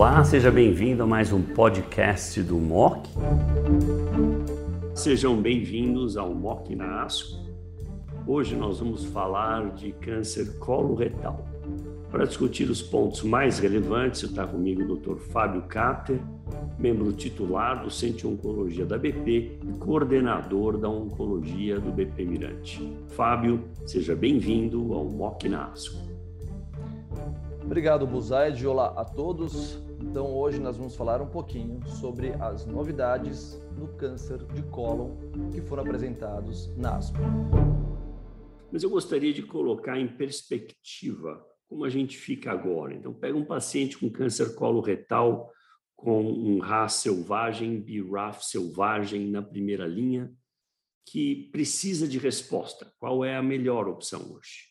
Olá, seja bem-vindo a mais um podcast do MOC. Sejam bem-vindos ao MOC na ASCO. Hoje nós vamos falar de câncer coloretal. Para discutir os pontos mais relevantes, está comigo o Dr. Fábio Cater, membro titular do Centro de Oncologia da BP e coordenador da Oncologia do BP Mirante. Fábio, seja bem-vindo ao MOC na ASCO. Obrigado, Buzaid. Olá a todos. Então, hoje nós vamos falar um pouquinho sobre as novidades no câncer de cólon que foram apresentados na ASCO. Mas eu gostaria de colocar em perspectiva como a gente fica agora. Então, pega um paciente com câncer coloretal com um RAS selvagem, BRAF selvagem na primeira linha, que precisa de resposta. Qual é a melhor opção hoje?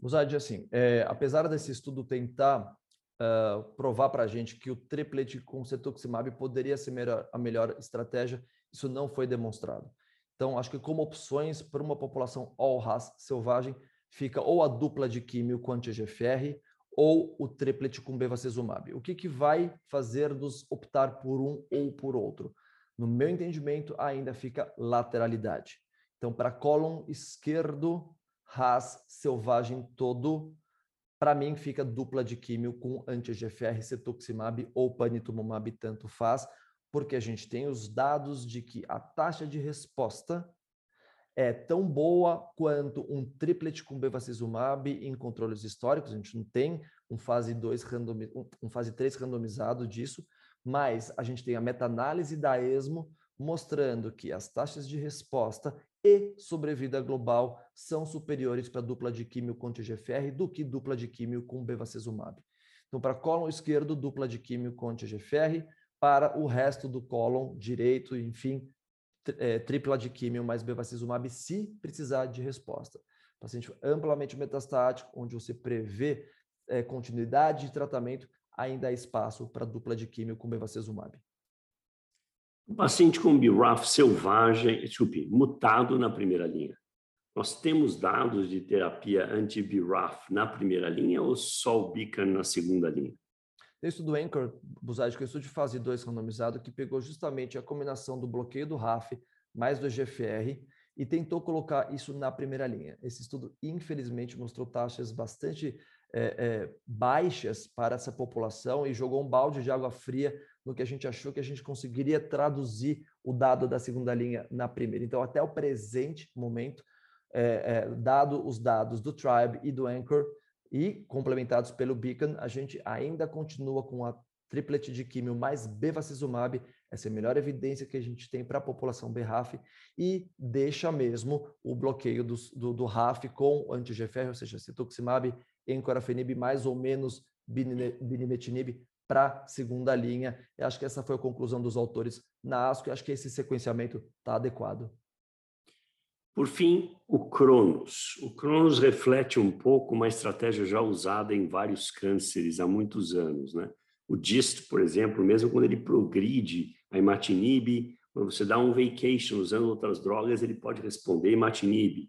Musad, assim, é, apesar desse estudo tentar uh, provar para a gente que o triplet com cetuximab poderia ser melhor, a melhor estratégia, isso não foi demonstrado. Então, acho que como opções para uma população all-RAS selvagem, fica ou a dupla de químio com anti-GFR ou o triplet com bevacizumab. O que, que vai fazer-nos optar por um ou por outro? No meu entendimento, ainda fica lateralidade. Então, para cólon esquerdo, RAS selvagem todo, para mim fica dupla de químio com anti-GFR, cetuximab ou panitumumab, tanto faz, porque a gente tem os dados de que a taxa de resposta é tão boa quanto um triplet com bevacizumab em controles históricos, a gente não tem um fase 2 randomi um fase 3 randomizado disso, mas a gente tem a meta-análise da ESMO mostrando que as taxas de resposta e sobrevida global são superiores para dupla de químio com TGFR do que dupla de químio com bevacizumab. Então, para cólon esquerdo, dupla de químio com TGFR, para o resto do cólon direito, enfim, é, tripla de químio mais bevacizumab, se precisar de resposta. Paciente amplamente metastático, onde você prevê é, continuidade de tratamento, ainda há espaço para dupla de químio com bevacizumab. O paciente com BRAF selvagem, desculpe, mutado na primeira linha. Nós temos dados de terapia anti-BRAF na primeira linha ou só o Beacon na segunda linha? Tem estudo Anchor, Buzaid, que é um estudo de fase 2 randomizado, que pegou justamente a combinação do bloqueio do RAF mais do GFR e tentou colocar isso na primeira linha. Esse estudo, infelizmente, mostrou taxas bastante é, é, baixas para essa população e jogou um balde de água fria no que a gente achou que a gente conseguiria traduzir o dado da segunda linha na primeira. Então, até o presente momento, é, dado os dados do Tribe e do Anchor e complementados pelo Beacon, a gente ainda continua com a triplet de químio mais bevacizumab, essa é a melhor evidência que a gente tem para a população BRAF, e deixa mesmo o bloqueio do, do, do RAF com anti-GFR, ou seja, cetuximab, encorafenib mais ou menos binimetinib para segunda linha. Eu acho que essa foi a conclusão dos autores na ASCO e acho que esse sequenciamento está adequado. Por fim, o Cronos. O Cronos reflete um pouco uma estratégia já usada em vários cânceres há muitos anos. Né? O DIST, por exemplo, mesmo quando ele progride a imatinib, quando você dá um vacation usando outras drogas, ele pode responder imatinib.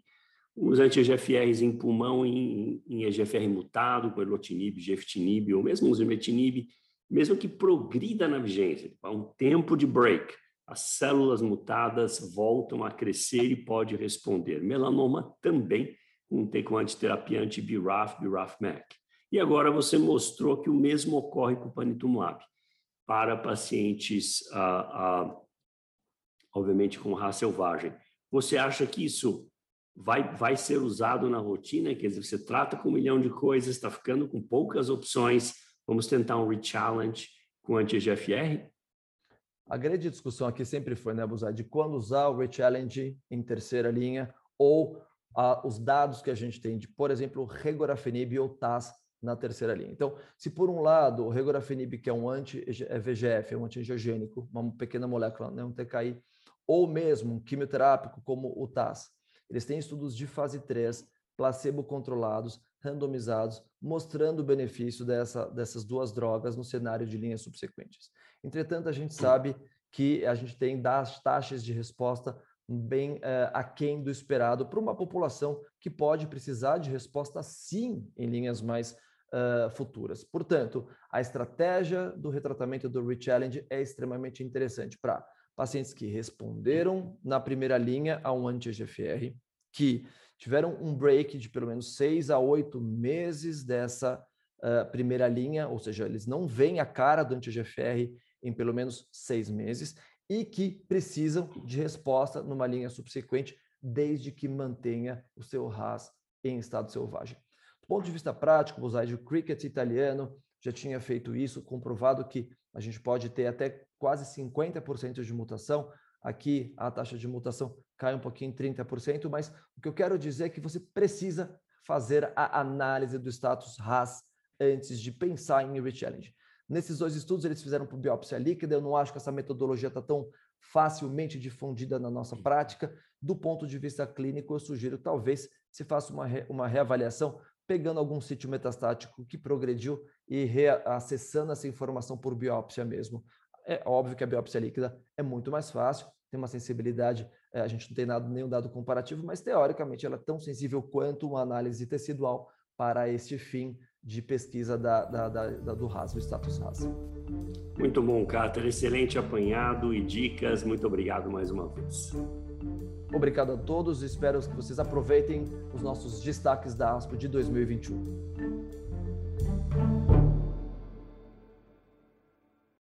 Os anti-EGFRs em pulmão em, em EGFR mutado, com erlotinib, geftinib, ou mesmo os imetinib, mesmo que progrida na vigência, há um tempo de break, as células mutadas voltam a crescer e pode responder. Melanoma também, com, com antiterapia anti-BRAF, BRAF-MEC. E agora você mostrou que o mesmo ocorre com o panitumumab para pacientes, ah, ah, obviamente, com raça selvagem. Você acha que isso vai, vai ser usado na rotina? Quer dizer, você trata com um milhão de coisas, está ficando com poucas opções, Vamos tentar um re-challenge com anti-GFR? A grande discussão aqui sempre foi, né, Buzai, de quando usar o re-challenge em terceira linha ou ah, os dados que a gente tem de, por exemplo, regorafenib ou TAS na terceira linha. Então, se por um lado o regorafenib, que é um anti-VGF, é um anti-angiogênico, uma pequena molécula, né, um TKI, ou mesmo um quimioterápico como o TAS, eles têm estudos de fase 3, placebo controlados, randomizados, mostrando o benefício dessa, dessas duas drogas no cenário de linhas subsequentes. Entretanto, a gente sabe que a gente tem das taxas de resposta bem uh, aquém do esperado para uma população que pode precisar de resposta sim em linhas mais uh, futuras. Portanto, a estratégia do retratamento do Re-Challenge é extremamente interessante para pacientes que responderam na primeira linha a um anti-EGFR, que tiveram um break de pelo menos seis a oito meses dessa uh, primeira linha, ou seja, eles não veem a cara do anti-EGFR em pelo menos seis meses e que precisam de resposta numa linha subsequente, desde que mantenha o seu RAS em estado selvagem. Ponto de vista prático, vou usar o cricket italiano já tinha feito isso, comprovado que a gente pode ter até quase 50% de mutação. Aqui a taxa de mutação cai um pouquinho, 30%, mas o que eu quero dizer é que você precisa fazer a análise do status RAS antes de pensar em rechallenge. Nesses dois estudos, eles fizeram por biópsia líquida. Eu não acho que essa metodologia está tão facilmente difundida na nossa prática. Do ponto de vista clínico, eu sugiro talvez se faça uma, re, uma reavaliação pegando algum sítio metastático que progrediu e reacessando essa informação por biópsia mesmo. É óbvio que a biópsia líquida é muito mais fácil, tem uma sensibilidade, é, a gente não tem nada, nenhum dado comparativo, mas teoricamente ela é tão sensível quanto uma análise tecidual para este fim de pesquisa da, da, da, do RAS, do status RAS. Muito bom, Cáter. Excelente apanhado e dicas. Muito obrigado mais uma vez. Obrigado a todos. Espero que vocês aproveitem os nossos destaques da ASPO de 2021.